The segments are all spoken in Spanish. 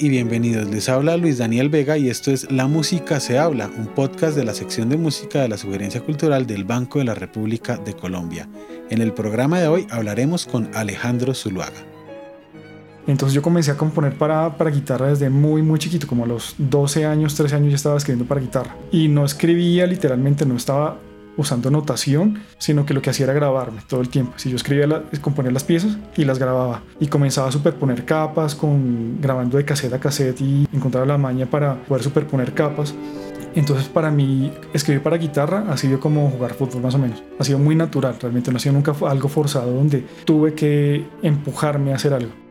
y bienvenidos. Les habla Luis Daniel Vega y esto es La Música se habla, un podcast de la sección de música de la Sugerencia Cultural del Banco de la República de Colombia. En el programa de hoy hablaremos con Alejandro Zuluaga. Entonces yo comencé a componer para, para guitarra desde muy muy chiquito, como a los 12 años, 13 años ya estaba escribiendo para guitarra. Y no escribía literalmente, no estaba usando notación, sino que lo que hacía era grabarme todo el tiempo. Si yo escribía, componía las piezas y las grababa. Y comenzaba a superponer capas, con, grabando de cassette a cassette y encontraba la maña para poder superponer capas. Entonces para mí escribir para guitarra ha sido como jugar fútbol más o menos. Ha sido muy natural, realmente no ha sido nunca algo forzado donde tuve que empujarme a hacer algo.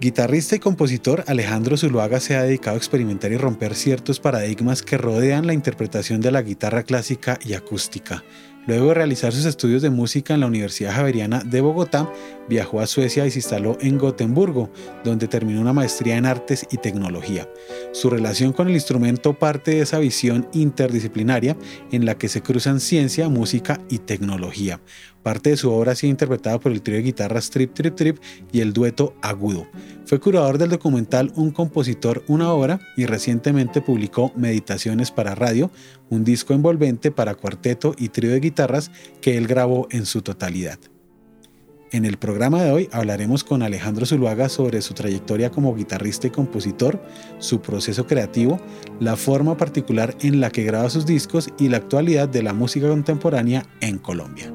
Guitarrista y compositor Alejandro Zuluaga se ha dedicado a experimentar y romper ciertos paradigmas que rodean la interpretación de la guitarra clásica y acústica. Luego de realizar sus estudios de música en la Universidad Javeriana de Bogotá, viajó a Suecia y se instaló en Gotemburgo, donde terminó una maestría en artes y tecnología. Su relación con el instrumento parte de esa visión interdisciplinaria en la que se cruzan ciencia, música y tecnología. Parte de su obra ha sido interpretada por el trío de guitarras Trip Trip Trip y el dueto Agudo. Fue curador del documental Un compositor, una obra y recientemente publicó Meditaciones para Radio, un disco envolvente para cuarteto y trío de guitarras que él grabó en su totalidad. En el programa de hoy hablaremos con Alejandro Zuluaga sobre su trayectoria como guitarrista y compositor, su proceso creativo, la forma particular en la que graba sus discos y la actualidad de la música contemporánea en Colombia.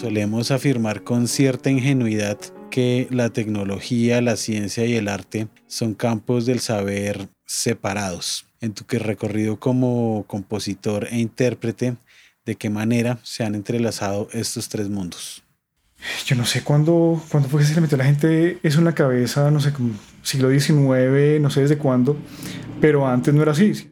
Solemos afirmar con cierta ingenuidad que la tecnología, la ciencia y el arte son campos del saber separados. En tu recorrido como compositor e intérprete, ¿de qué manera se han entrelazado estos tres mundos? Yo no sé cuándo, cuándo fue que se le metió la gente eso en la cabeza, no sé, como siglo XIX, no sé desde cuándo, pero antes no era así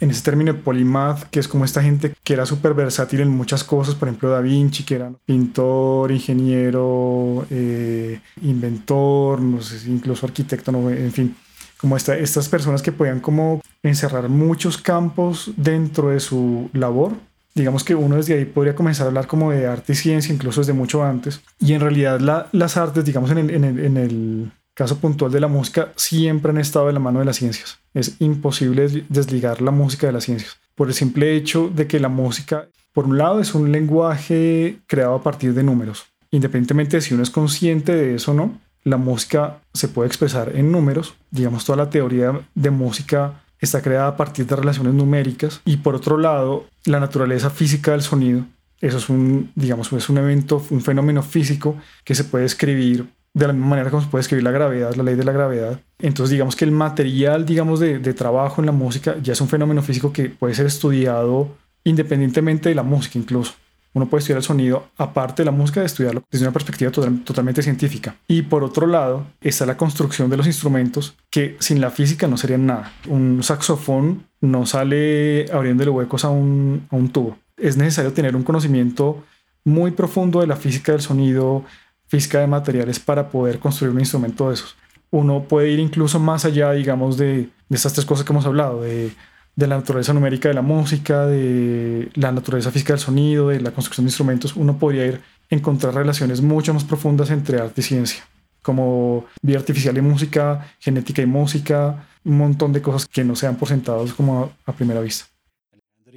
en ese término de polymath, que es como esta gente que era súper versátil en muchas cosas, por ejemplo Da Vinci, que era pintor, ingeniero, eh, inventor, no sé incluso arquitecto, no, en fin, como esta, estas personas que podían como encerrar muchos campos dentro de su labor. Digamos que uno desde ahí podría comenzar a hablar como de arte y ciencia, incluso desde mucho antes. Y en realidad las artes, digamos en el caso puntual de la música, siempre han estado de la mano de las ciencias. Es imposible desligar la música de las ciencias. Por el simple hecho de que la música, por un lado, es un lenguaje creado a partir de números. Independientemente de si uno es consciente de eso o no, la música se puede expresar en números. Digamos, toda la teoría de música está creada a partir de relaciones numéricas. Y por otro lado, la naturaleza física del sonido. Eso es un, digamos, es un evento, un fenómeno físico que se puede escribir de la misma manera como se puede escribir la gravedad, la ley de la gravedad. Entonces digamos que el material, digamos, de, trabajo en la música ya es un fenómeno físico que puede ser estudiado independientemente de la música incluso. Uno puede estudiar el sonido aparte de la música, de estudiarlo desde una perspectiva totalmente científica. Y por otro lado, está la construcción de los instrumentos que sin la física no serían nada. Un saxofón no sale abriéndole huecos a un, a un tubo. Es necesario tener un conocimiento muy profundo de la física del sonido, física de materiales para poder construir un instrumento de esos. Uno puede ir incluso más allá, digamos, de, estas tres cosas que hemos hablado, de, de, la naturaleza numérica de la música, de la naturaleza física del sonido, de la construcción de instrumentos. Uno podría ir a encontrar relaciones mucho más profundas entre arte y ciencia, como vida artificial y música, genética y música, un montón de cosas que no sean por sentados como a primera vista.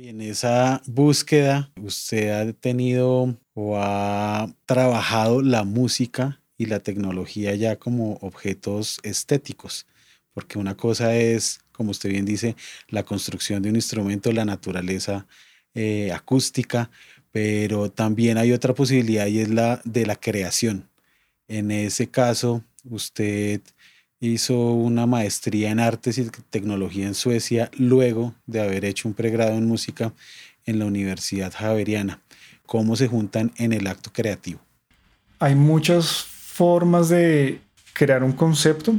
Y en esa búsqueda, usted ha tenido o ha trabajado la música y la tecnología ya como objetos estéticos, porque una cosa es, como usted bien dice, la construcción de un instrumento, la naturaleza eh, acústica, pero también hay otra posibilidad y es la de la creación. En ese caso, usted hizo una maestría en artes y tecnología en Suecia luego de haber hecho un pregrado en música en la Universidad Javeriana cómo se juntan en el acto creativo. Hay muchas formas de crear un concepto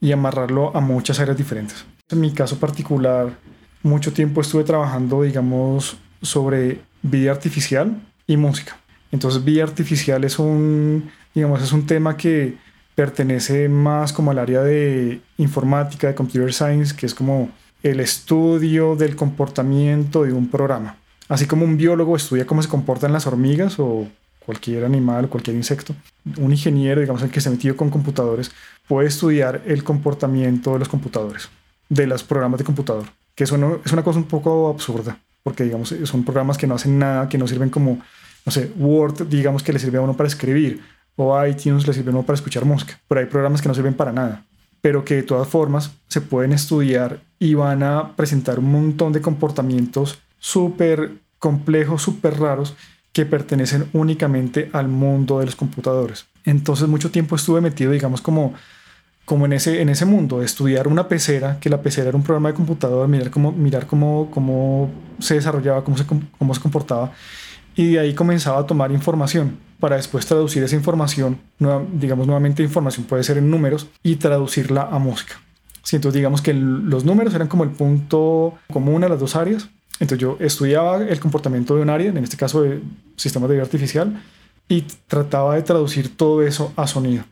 y amarrarlo a muchas áreas diferentes. En mi caso particular, mucho tiempo estuve trabajando, digamos, sobre vida artificial y música. Entonces, vida artificial es un, digamos, es un tema que pertenece más como al área de informática, de computer science, que es como el estudio del comportamiento de un programa. Así como un biólogo estudia cómo se comportan las hormigas o cualquier animal o cualquier insecto. Un ingeniero, digamos, el que se metido con computadores, puede estudiar el comportamiento de los computadores, de los programas de computador, que eso no, es una cosa un poco absurda, porque digamos, son programas que no hacen nada, que no sirven como, no sé, Word, digamos que le sirve a uno para escribir, o iTunes le sirve uno para escuchar música, pero hay programas que no sirven para nada, pero que de todas formas se pueden estudiar y van a presentar un montón de comportamientos súper complejos, súper raros, que pertenecen únicamente al mundo de los computadores. Entonces mucho tiempo estuve metido, digamos, como, como en, ese, en ese mundo, estudiar una pecera, que la pecera era un programa de computador, mirar cómo, mirar cómo, cómo se desarrollaba, cómo se, cómo se comportaba, y de ahí comenzaba a tomar información para después traducir esa información, digamos nuevamente información puede ser en números, y traducirla a música. entonces digamos que los números eran como el punto común a las dos áreas, entonces yo estudiaba el comportamiento de un área, en este caso de sistemas de vida artificial, y trataba de traducir todo eso a sonido.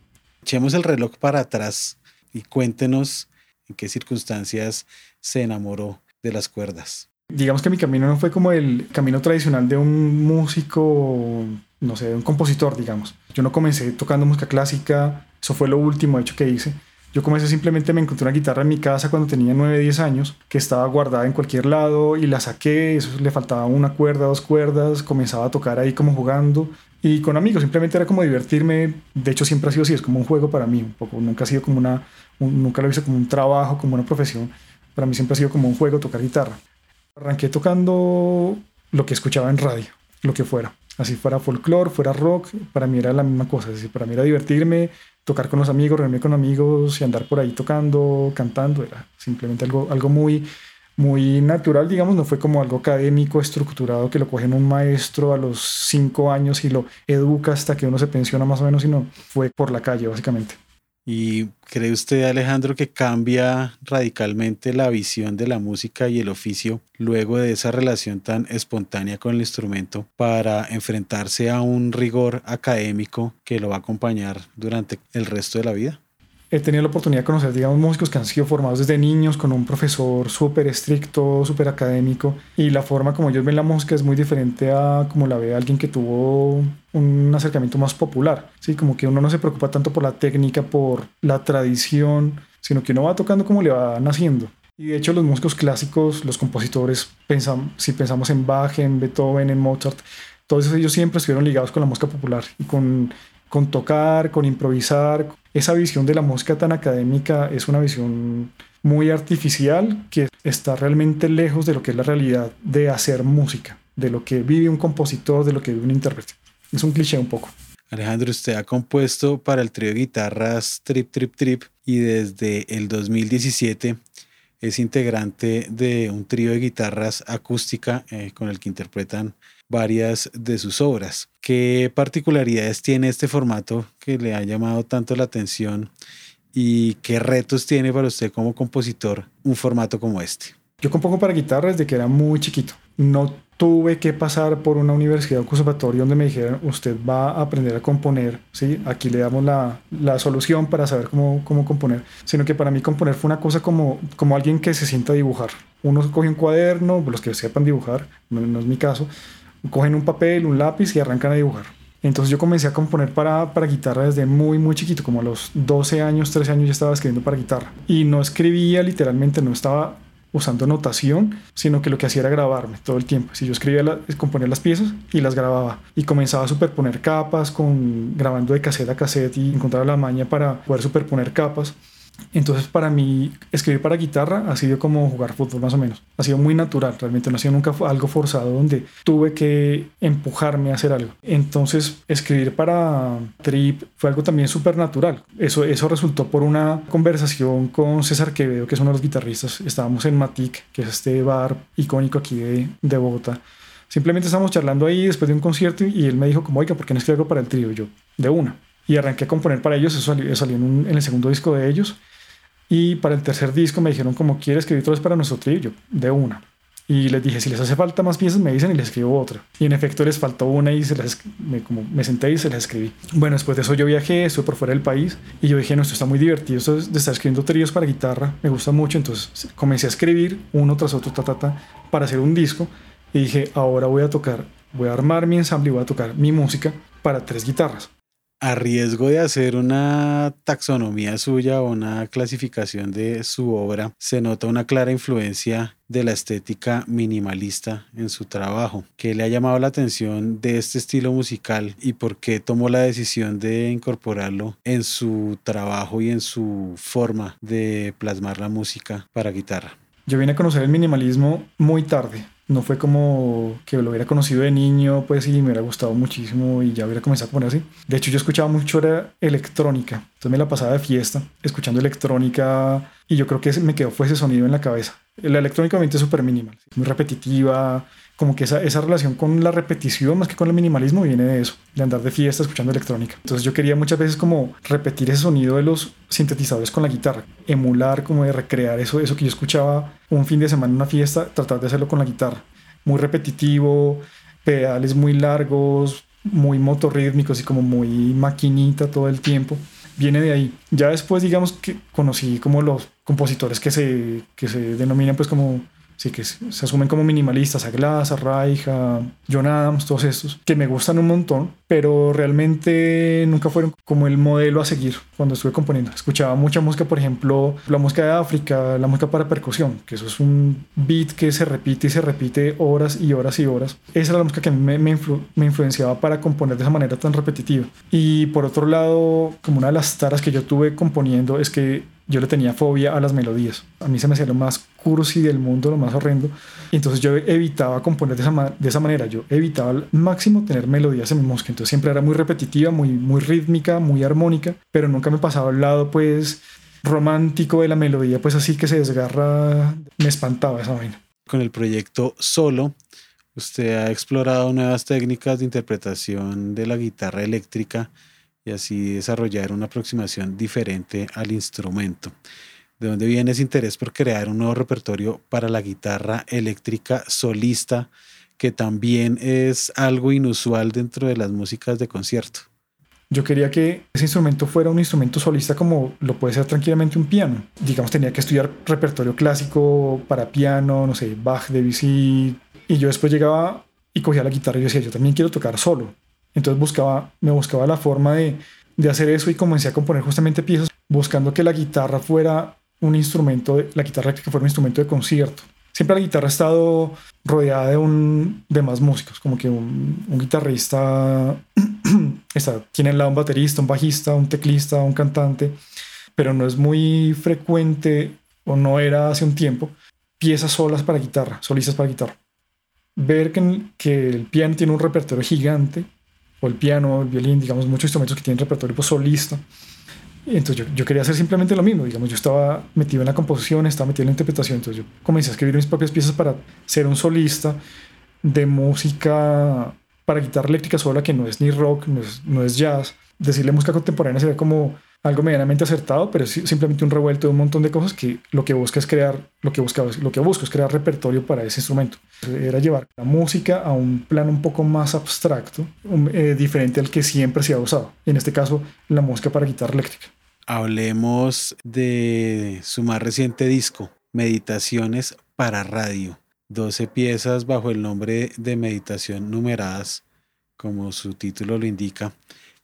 Echemos el reloj para atrás y cuéntenos en qué circunstancias se enamoró de las cuerdas. Digamos que mi camino no fue como el camino tradicional de un músico, no sé, de un compositor, digamos. Yo no comencé tocando música clásica, eso fue lo último hecho que hice. Yo comencé simplemente, me encontré una guitarra en mi casa cuando tenía 9, 10 años, que estaba guardada en cualquier lado y la saqué, eso le faltaba una cuerda, dos cuerdas, comenzaba a tocar ahí como jugando y con amigos, simplemente era como divertirme, de hecho siempre ha sido así, es como un juego para mí, un poco, nunca ha sido como una, nunca lo hice como un trabajo, como una profesión, para mí siempre ha sido como un juego tocar guitarra. Arranqué tocando lo que escuchaba en radio, lo que fuera, así fuera folclore, fuera rock, para mí era la misma cosa, para mí era divertirme, tocar con los amigos, reunirme con amigos y andar por ahí tocando, cantando, era simplemente algo, algo muy, muy natural, digamos, no fue como algo académico, estructurado, que lo cogen un maestro a los cinco años y lo educa hasta que uno se pensiona más o menos, sino fue por la calle, básicamente. ¿Y cree usted, Alejandro, que cambia radicalmente la visión de la música y el oficio luego de esa relación tan espontánea con el instrumento para enfrentarse a un rigor académico que lo va a acompañar durante el resto de la vida? He tenido la oportunidad de conocer, digamos, músicos que han sido formados desde niños con un profesor súper estricto, súper académico, y la forma como ellos ven la música es muy diferente a como la ve alguien que tuvo un acercamiento más popular, ¿sí? Como que uno no se preocupa tanto por la técnica, por la tradición, sino que uno va tocando como le va naciendo. Y de hecho los músicos clásicos, los compositores, pensan, si pensamos en Bach, en Beethoven, en Mozart, todos ellos siempre estuvieron ligados con la música popular y con, con tocar, con improvisar, esa visión de la música tan académica es una visión muy artificial que está realmente lejos de lo que es la realidad de hacer música, de lo que vive un compositor, de lo que vive un intérprete. Es un cliché un poco. Alejandro, usted ha compuesto para el trío de guitarras Trip Trip Trip y desde el 2017 es integrante de un trío de guitarras acústica eh, con el que interpretan varias de sus obras. ¿Qué particularidades tiene este formato que le ha llamado tanto la atención y qué retos tiene para usted como compositor un formato como este? Yo compongo para guitarra desde que era muy chiquito. No tuve que pasar por una universidad o conservatorio donde me dijeran, usted va a aprender a componer, ¿sí? Aquí le damos la, la, solución para saber cómo, cómo componer. Sino que para mí componer fue una cosa como, como alguien que se sienta a dibujar. Uno coge un cuaderno, los que sepan dibujar, no es mi caso, cogen un papel, un lápiz y arrancan a dibujar. Entonces yo comencé a componer para, para guitarra desde muy, muy chiquito, como a los 12 años, 13 años ya estaba escribiendo para guitarra. Y no escribía literalmente, no estaba usando notación, sino que lo que hacía era grabarme todo el tiempo. Si yo escribía, componía las piezas y las grababa. Y comenzaba a superponer capas, con, grabando de cassette a cassette y encontraba la maña para poder superponer capas. Entonces para mí escribir para guitarra ha sido como jugar fútbol más o menos. Ha sido muy natural, realmente no ha sido nunca algo forzado donde tuve que empujarme a hacer algo. Entonces escribir para Trip fue algo también súper natural. Eso, eso resultó por una conversación con César Quevedo, que es uno de los guitarristas. Estábamos en Matic, que es este bar icónico aquí de, de Bogotá. Simplemente estábamos charlando ahí después de un concierto y él me dijo como, oiga, ¿por qué no escribo algo para el trío? Yo, de una y arranqué a componer para ellos, eso salió, en, el segundo disco de ellos. Y para el tercer disco me dijeron como, ¿quieres escribir todo para nuestro trío? de una. Y les dije, si les hace falta más piezas, me dicen y les escribo otra. Y en efecto les faltó una y se me, como, me senté y se las escribí. Bueno, después de eso yo viajé, estuve por fuera del país y yo dije, no, esto está muy divertido, esto de estar escribiendo tríos para guitarra, me gusta mucho. Entonces comencé a escribir uno tras otro, ta, para hacer un disco. Y dije, ahora voy a tocar voy a armar mi ensamble y voy a tocar mi música para tres guitarras a riesgo de hacer una taxonomía suya o una clasificación de su obra, se nota una clara influencia de la estética minimalista en su trabajo. ¿Qué le ha llamado la atención de este estilo musical y por qué tomó la decisión de incorporarlo en su trabajo y en su forma de plasmar la música para guitarra? Yo vine a conocer el minimalismo muy tarde no fue como que lo hubiera conocido de niño, pues y me hubiera gustado muchísimo y ya hubiera comenzado a poner así. De hecho, yo escuchaba mucho era electrónica, entonces me la pasaba de fiesta escuchando electrónica y yo creo que me quedó fue ese sonido en la cabeza. La electrónica obviamente es súper minimal, muy repetitiva, como que esa, esa relación con la repetición más que con el minimalismo viene de eso, de andar de fiesta escuchando electrónica. Entonces yo quería muchas veces como repetir ese sonido de los sintetizadores con la guitarra, emular, como de recrear eso, eso que yo escuchaba un fin de semana en una fiesta, tratar de hacerlo con la guitarra. Muy repetitivo, pedales muy largos, muy motorrítmicos y como muy maquinita todo el tiempo. Viene de ahí. Ya después, digamos que conocí como los compositores que se, que se denominan pues como sí que se, asumen como minimalistas, a Glass, a Reich, a John Adams, todos estos, que me gustan un montón, pero realmente nunca fueron como el modelo a seguir cuando estuve componiendo. Escuchaba mucha música, por ejemplo, la música de África, la música para percusión, que eso es un beat que se repite y se repite horas y horas y horas. Esa era la música que me, me, me influenciaba para componer de esa manera tan repetitiva. Y por otro lado, como una de las taras que yo tuve componiendo es que yo le tenía fobia a las melodías. A mí se me hacía lo más cursi del mundo, lo más horrendo. Entonces yo evitaba componer de esa, de esa manera. Yo evitaba al máximo tener melodías en mi música. Entonces siempre era muy repetitiva, muy, muy rítmica, muy armónica, pero nunca me pasaba al lado, pues, romántico de la melodía, pues así que se desgarra. Me espantaba esa vaina. Con el proyecto Solo, usted ha explorado nuevas técnicas de interpretación de la guitarra eléctrica y así desarrollar una aproximación diferente al instrumento. ¿De dónde viene ese interés por crear un nuevo repertorio para la guitarra eléctrica solista, que también es algo inusual dentro de las músicas de concierto? Yo quería que ese instrumento fuera un instrumento solista como lo puede ser tranquilamente un piano. Digamos, tenía que estudiar repertorio clásico para piano, no sé, Bach, Debussy. Y yo después llegaba y cogía la guitarra y yo decía, yo también quiero tocar solo. Entonces buscaba, me buscaba la forma de, de hacer eso y comencé a componer justamente piezas buscando que la guitarra fuera un instrumento, de, la guitarra que fuera un instrumento de concierto. Siempre la guitarra ha estado rodeada de, un, de más músicos, como que un, un guitarrista está, tiene al lado un baterista, un bajista, un teclista, un cantante, pero no es muy frecuente o no era hace un tiempo piezas solas para guitarra, solistas para guitarra. Ver que, que el piano tiene un repertorio gigante o el piano, el violín, digamos, muchos instrumentos que tienen repertorio pues, solista. Entonces yo, yo, quería hacer simplemente lo mismo, digamos, yo estaba metido en la composición, estaba metido en la interpretación, entonces yo comencé a escribir mis propias piezas para ser un solista de música para guitarra eléctrica sola, que no es ni rock, no es, no es jazz. Decirle música contemporánea sería como algo medianamente acertado, pero es simplemente un revuelto de un montón de cosas que lo que busca es crear, lo que busca, lo que busco es crear repertorio para ese instrumento. Era llevar la música a un plano un poco más abstracto, eh, diferente al que siempre se ha usado. En este caso, la música para guitarra eléctrica. Hablemos de su más reciente disco, Meditaciones para Radio. 12 piezas bajo el nombre de Meditación numeradas, como su título lo indica,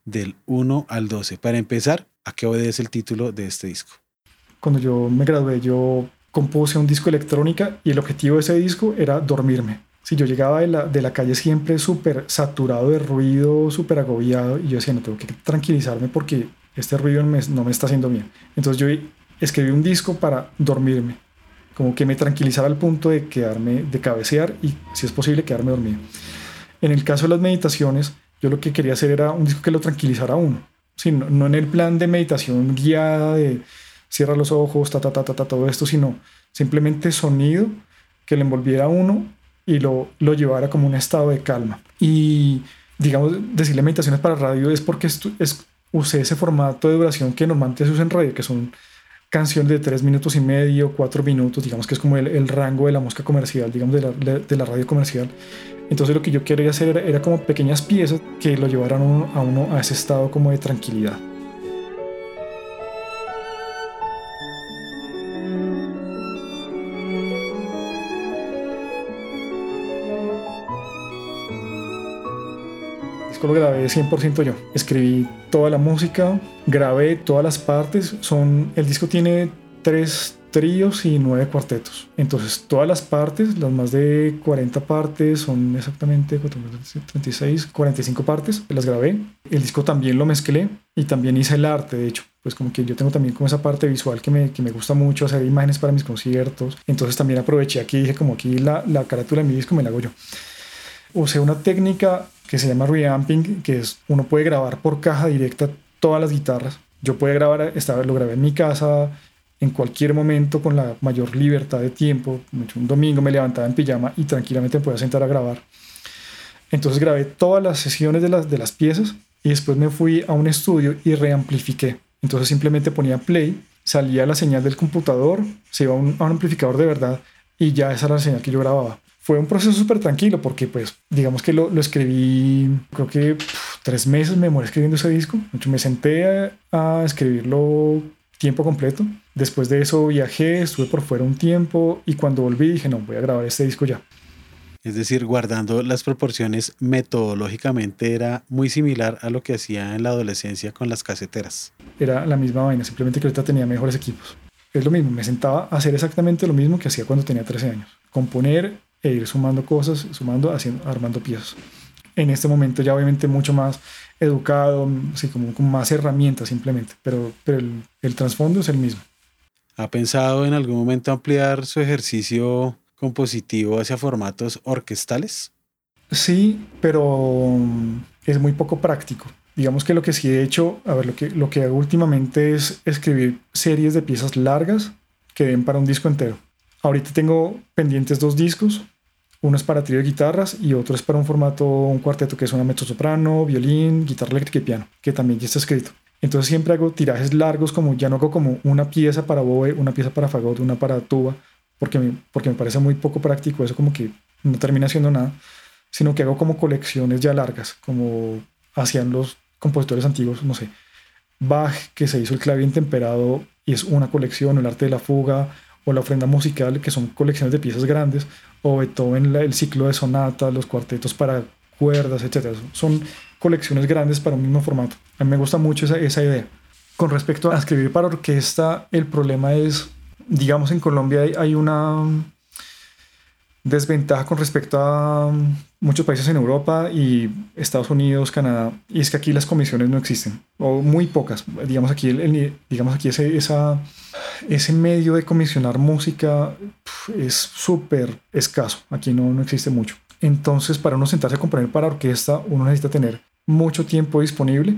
del 1 al 12. Para empezar, ¿A qué obedece el título de este disco? Cuando yo me gradué, yo compuse un disco electrónica y el objetivo de ese disco era dormirme. Si yo llegaba de la, de la calle siempre súper saturado de ruido, súper agobiado, y yo decía, no, tengo que tranquilizarme porque este ruido no me está haciendo bien. Entonces yo escribí un disco para dormirme, como que me tranquilizara al punto de quedarme, de cabecear y, si es posible, quedarme dormido. En el caso de las meditaciones, yo lo que quería hacer era un disco que lo tranquilizara a uno no, en el plan de meditación guiada de cierra los ojos, ta, ta, ta, ta, todo esto, sino simplemente sonido que le envolviera a uno y lo, lo llevara como un estado de calma. Y digamos, decirle meditaciones para radio es porque es, usé ese formato de duración que normalmente se usa en radio, que son canciones de tres minutos y medio, cuatro minutos, digamos que es como el, rango de la música comercial, digamos, de la, de la radio comercial. Entonces lo que yo quería hacer era, como pequeñas piezas que lo llevaran a uno a ese estado como de tranquilidad. lo grabé 100% yo. Escribí toda la música, grabé todas las partes. Son, el disco tiene tres tríos y nueve cuartetos. Entonces, todas las partes, las más de 40 partes, son exactamente 36, 45 partes, las grabé. El disco también lo mezclé y también hice el arte, de hecho. Pues como que yo tengo también como esa parte visual que me, que me gusta mucho, hacer imágenes para mis conciertos. Entonces también aproveché aquí, dije como aquí la, la carátula de mi disco me la hago yo. Usé una técnica que se llama reamping, que es uno puede grabar por caja directa todas las guitarras. Yo puedo grabar, esta lo grabé en mi casa, en cualquier momento con la mayor libertad de tiempo. Un domingo me levantaba en pijama y tranquilamente me podía sentar a grabar. Entonces grabé todas las sesiones de las, de las piezas y después me fui a un estudio y reamplifiqué. Entonces simplemente ponía play, salía la señal del computador, se iba a un, amplificador de verdad y ya esa era la señal que yo grababa. Fue un proceso súper tranquilo porque pues digamos que lo, escribí, creo que tres meses me demoré escribiendo ese disco. Me senté a escribirlo tiempo completo. Después de eso viajé, estuve por fuera un tiempo y cuando volví dije, no, voy a grabar este disco ya. Es decir, guardando las proporciones metodológicamente era muy similar a lo que hacía en la adolescencia con las caseteras. Era la misma vaina, simplemente que ahorita tenía mejores equipos. Es lo mismo, me sentaba a hacer exactamente lo mismo que hacía cuando tenía 13 años. Componer e ir sumando cosas, sumando, haciendo, armando piezas. En este momento ya obviamente mucho más educado, así como con más herramientas simplemente, pero, pero el, el trasfondo es el mismo. ¿Ha pensado en algún momento ampliar su ejercicio compositivo hacia formatos orquestales? Sí, pero es muy poco práctico. Digamos que lo que sí he hecho, a ver, lo que, lo que hago últimamente es escribir series de piezas largas que den para un disco entero. Ahorita tengo pendientes dos discos, uno es para trío de guitarras y otro es para un formato, un cuarteto que es una mezzo-soprano, violín, guitarra eléctrica y piano, que también ya está escrito. Entonces siempre hago tirajes largos, como ya no hago como una pieza para boe, una pieza para fagot, una para tuba, porque me, porque me parece muy poco práctico, eso como que no termina siendo nada, sino que hago como colecciones ya largas, como hacían los compositores antiguos, no sé, Bach, que se hizo el clave temperado y es una colección, el arte de la fuga, o la ofrenda musical, que son colecciones de piezas grandes, o Beethoven, el ciclo de sonatas, los cuartetos para cuerdas, etc. Son colecciones grandes para un mismo formato. A mí me gusta mucho esa, esa idea. Con respecto a escribir para orquesta, el problema es, digamos, en Colombia hay una desventaja con respecto a muchos países en Europa y Estados Unidos, Canadá, y es que aquí las comisiones no existen, o muy pocas. Digamos aquí, el, digamos aquí ese, esa, ese medio de comisionar música es súper escaso, aquí no, no existe mucho. Entonces, para uno sentarse a componer para orquesta, uno necesita tener mucho tiempo disponible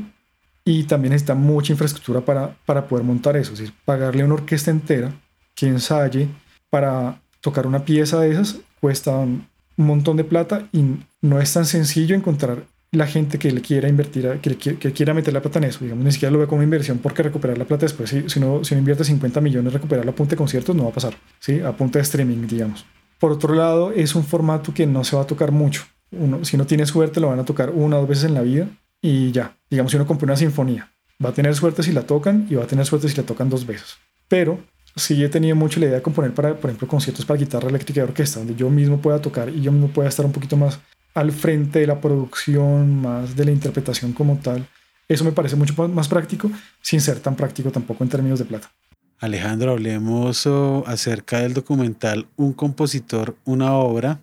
y también necesita mucha infraestructura para, para poder montar eso, es decir, pagarle a una orquesta entera que ensaye para tocar una pieza de esas cuesta un montón de plata y no es tan sencillo encontrar la gente que le quiera invertir, que, que, quiera meter la plata en eso. Digamos, ni siquiera lo ve como inversión porque recuperar la plata después, si, si, uno, si invierte 50 millones, recuperar la punta de conciertos no va a pasar, ¿sí? a punta de streaming, digamos. Por otro lado, es un formato que no se va a tocar mucho. Uno, si no tiene suerte, lo van a tocar una o dos veces en la vida y ya. Digamos, si uno compra una sinfonía, va a tener suerte si la tocan y va a tener suerte si la tocan dos veces. Pero sí he tenido mucho la idea de componer para, por ejemplo, conciertos para guitarra eléctrica y orquesta, donde yo mismo pueda tocar y yo mismo pueda estar un poquito más al frente de la producción, más de la interpretación como tal. Eso me parece mucho más práctico, sin ser tan práctico tampoco en términos de plata. Alejandro, hablemos acerca del documental Un compositor, una obra,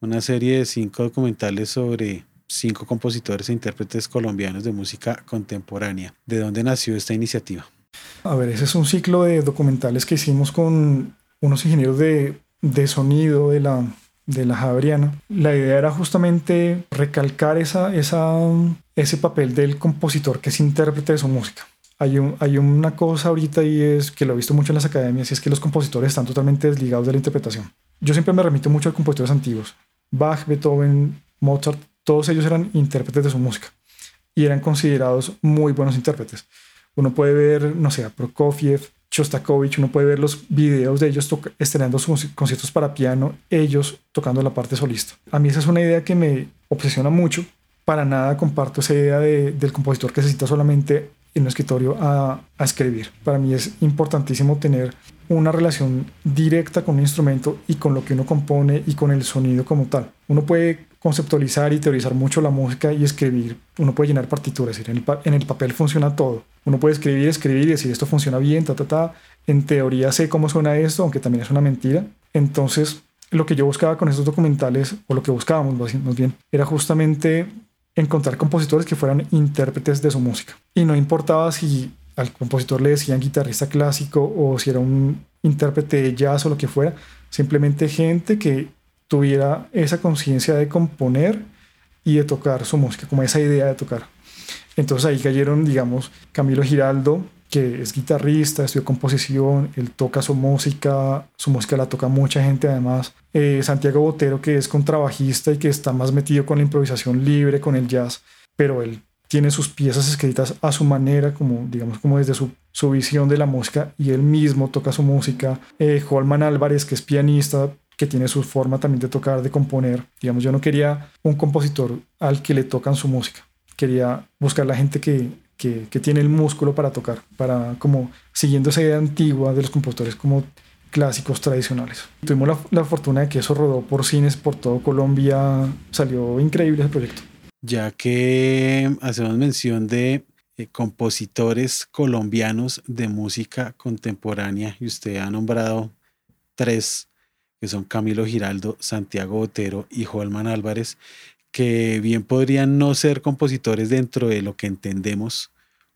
una serie de cinco documentales sobre cinco compositores e intérpretes colombianos de música contemporánea. ¿De dónde nació esta iniciativa? A ver, ese es un ciclo de documentales que hicimos con unos ingenieros de, de sonido de la, de la Javeriana. La idea era justamente recalcar esa, esa, ese papel del compositor que es intérprete de su música. Hay, un, hay una cosa ahorita y es que lo he visto mucho en las academias y es que los compositores están totalmente desligados de la interpretación. Yo siempre me remito mucho a compositores antiguos. Bach, Beethoven, Mozart, todos ellos eran intérpretes de su música y eran considerados muy buenos intérpretes. Uno puede ver, no sé, Prokofiev, Shostakovich, uno puede ver los videos de ellos estrenando sus conciertos para piano, ellos tocando la parte solista. A mí esa es una idea que me obsesiona mucho. Para nada comparto esa idea del compositor que se cita solamente en un escritorio a escribir. Para mí es importantísimo tener una relación directa con un instrumento y con lo que uno compone y con el sonido como tal. Uno puede conceptualizar y teorizar mucho la música y escribir. Uno puede llenar partituras, en el, en el papel funciona todo. Uno puede escribir, escribir y decir esto funciona bien, ta, ta, ta. En teoría sé cómo suena esto, aunque también es una mentira. Entonces, lo que yo buscaba con estos documentales, o lo que buscábamos más bien, era justamente encontrar compositores que fueran intérpretes de su música. Y no importaba si al compositor le decían guitarrista clásico o si era un intérprete de jazz o lo que fuera, simplemente gente que tuviera esa conciencia de componer y de tocar su música, como esa idea de tocar. Entonces ahí cayeron, digamos, Camilo Giraldo, que es guitarrista, estudió composición, él toca su música, su música la toca mucha gente además. Eh, Santiago Botero, que es contrabajista y que está más metido con la improvisación libre, con el jazz, pero él tiene sus piezas escritas a su manera, como digamos, como desde su, su visión de la música y él mismo toca su música. Eh, Holman Álvarez, que es pianista, que tiene su forma también de tocar, de componer. Digamos, yo no quería un compositor al que le tocan su música. Quería buscar la gente que, que, tiene el músculo para tocar, para como siguiendo esa idea antigua de los compositores como clásicos tradicionales. Tuvimos la, fortuna de que eso rodó por cines por todo Colombia, salió increíble ese proyecto. Ya que hacemos mención de eh, compositores colombianos de música contemporánea y usted ha nombrado tres que son Camilo Giraldo, Santiago Otero y Holman Álvarez, que bien podrían no ser compositores dentro de lo que entendemos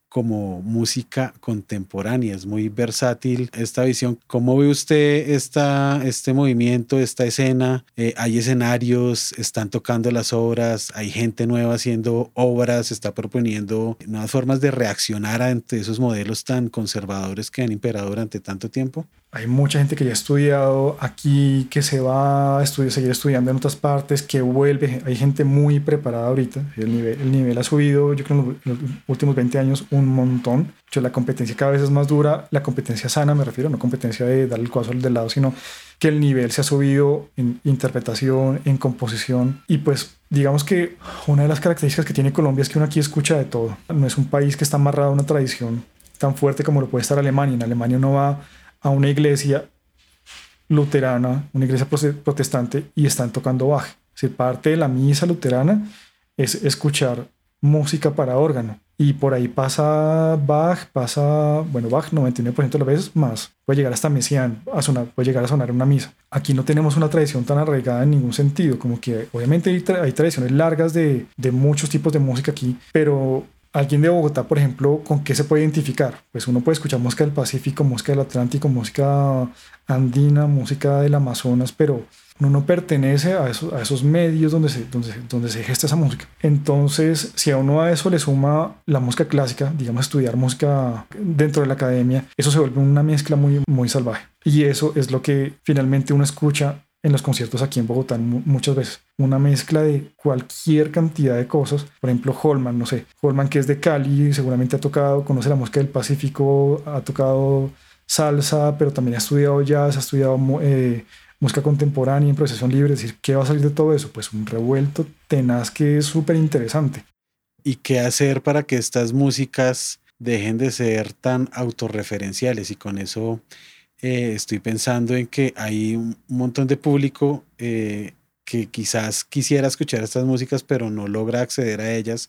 como música contemporánea, es muy versátil esta visión. ¿Cómo ve usted esta, este movimiento, esta escena? Eh, hay escenarios, están tocando las obras, hay gente nueva haciendo obras, está proponiendo nuevas formas de reaccionar ante esos modelos tan conservadores que han imperado durante tanto tiempo. Hay mucha gente que ya ha estudiado aquí, que se va a estudiar, seguir estudiando en otras partes, que vuelve. Hay gente muy preparada ahorita. El nivel, el nivel ha subido, yo creo, en los últimos 20 años un montón. De la competencia cada vez es más dura. La competencia sana, me refiero, no competencia de darle el cuazo al del lado, sino que el nivel se ha subido en interpretación, en composición. Y pues digamos que una de las características que tiene Colombia es que uno aquí escucha de todo. No es un país que está amarrado a una tradición tan fuerte como lo puede estar Alemania. En Alemania uno va a una iglesia luterana, una iglesia protestante, y están tocando Bach. Si parte de la misa luterana es escuchar música para órgano. Y por ahí pasa Bach, pasa, bueno, Bach 99% de las veces más. Puede llegar hasta Messiaen, puede llegar a sonar en una misa. Aquí no tenemos una tradición tan arraigada en ningún sentido, como que obviamente hay, hay tradiciones largas de, de muchos tipos de música aquí, pero alguien de Bogotá, por ejemplo, ¿con qué se puede identificar? Pues uno puede escuchar música del Pacífico, música del Atlántico, música andina, música del Amazonas, pero uno no pertenece a esos, medios donde se, donde, gesta esa música. Entonces, si a uno a eso le suma la música clásica, digamos estudiar música dentro de la academia, eso se vuelve una mezcla muy, muy salvaje. Y eso es lo que finalmente uno escucha en los conciertos aquí en Bogotá muchas veces. Una mezcla de cualquier cantidad de cosas. Por ejemplo, Holman, no sé, Holman que es de Cali, seguramente ha tocado, conoce la música del Pacífico, ha tocado salsa, pero también ha estudiado jazz, ha estudiado eh, música contemporánea, improvisación libre. Es decir, ¿qué va a salir de todo eso? Pues un revuelto tenaz que es súper interesante. ¿Y qué hacer para que estas músicas dejen de ser tan autorreferenciales y con eso eh, estoy pensando en que hay un montón de público eh, que quizás quisiera escuchar estas músicas, pero no logra acceder a ellas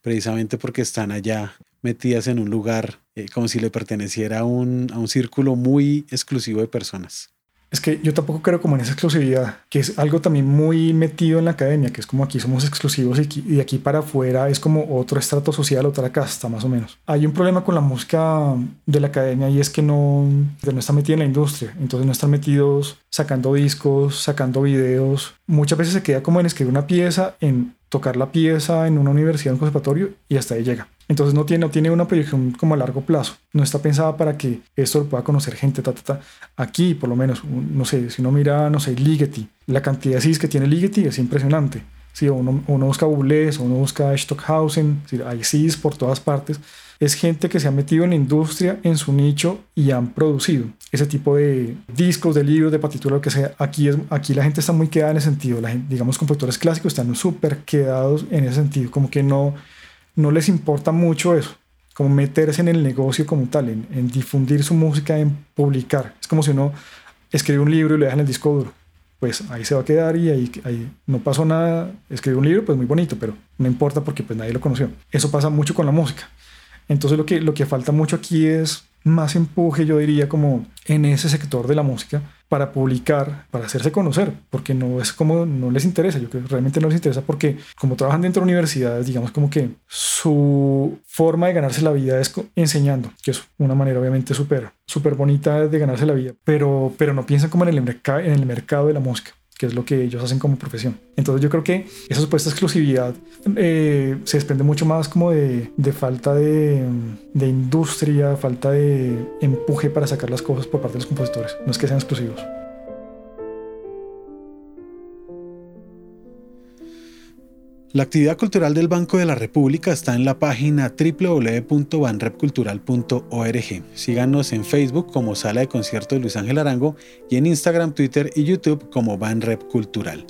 precisamente porque están allá metidas en un lugar eh, como si le perteneciera a un, a un círculo muy exclusivo de personas. Es que yo tampoco creo como en esa exclusividad, que es algo también muy metido en la academia, que es como aquí somos exclusivos y de aquí para afuera es como otro estrato social, otra casta más o menos. Hay un problema con la música de la academia y es que no, no está metida en la industria, entonces no están metidos sacando discos, sacando videos. Muchas veces se queda como en escribir una pieza, en tocar la pieza en una universidad, un conservatorio y hasta ahí llega. Entonces no tiene, no tiene una proyección como a largo plazo. No está pensada para que esto lo pueda conocer gente. Ta, ta, ta. Aquí, por lo menos, no sé, si uno mira, no sé, Ligeti, la cantidad de CDs que tiene Ligeti es impresionante. Si uno, uno busca Boulez, uno busca Stockhausen, hay CDs por todas partes. Es gente que se ha metido en la industria, en su nicho y han producido ese tipo de discos, de libros, de partituras, lo que sea. Aquí, es, aquí la gente está muy quedada en ese sentido. La gente, digamos, compositores clásicos están súper quedados en ese sentido. Como que no no les importa mucho eso. como meterse en el negocio como tal, en, difundir su música, en publicar. Es como si uno escribe un libro y lo deja en el disco duro. Pues ahí se va a quedar y ahí, ahí no pasó nada. Escribe un libro, pues muy bonito, pero no importa porque pues nadie lo conoció. Eso pasa mucho con la música. Entonces lo que, lo que falta mucho aquí es más empuje, yo diría, como en ese sector de la música para publicar, para hacerse conocer, porque no es como no les interesa, yo creo que realmente no les interesa porque como trabajan dentro de universidades, digamos como que su forma de ganarse la vida es enseñando, que es una manera obviamente súper súper bonita de ganarse la vida, pero, pero no piensan como en el, en el mercado de la música que es lo que ellos hacen como profesión. Entonces yo creo que esa supuesta exclusividad eh, se desprende mucho más como de, falta de, industria, falta de empuje para sacar las cosas por parte de los compositores. No es que sean exclusivos. La actividad cultural del Banco de la República está en la página www.banrepcultural.org. Síganos en Facebook como Sala de Concierto de Luis Ángel Arango y en Instagram, Twitter y YouTube como Banrep Cultural.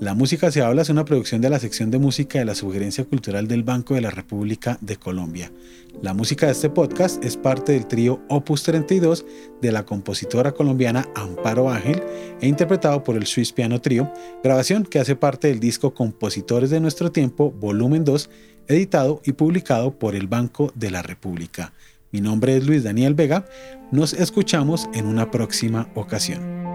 La música se habla es una producción de la sección de música de la Sugerencia Cultural del Banco de la República de Colombia. La música de este podcast es parte del trío Opus 32 de la compositora colombiana Amparo Ángel e interpretado por el Swiss Piano Trio, grabación que hace parte del disco Compositores de Nuestro Tiempo, volumen 2, editado y publicado por el Banco de la República. Mi nombre es Luis Daniel Vega, nos escuchamos en una próxima ocasión.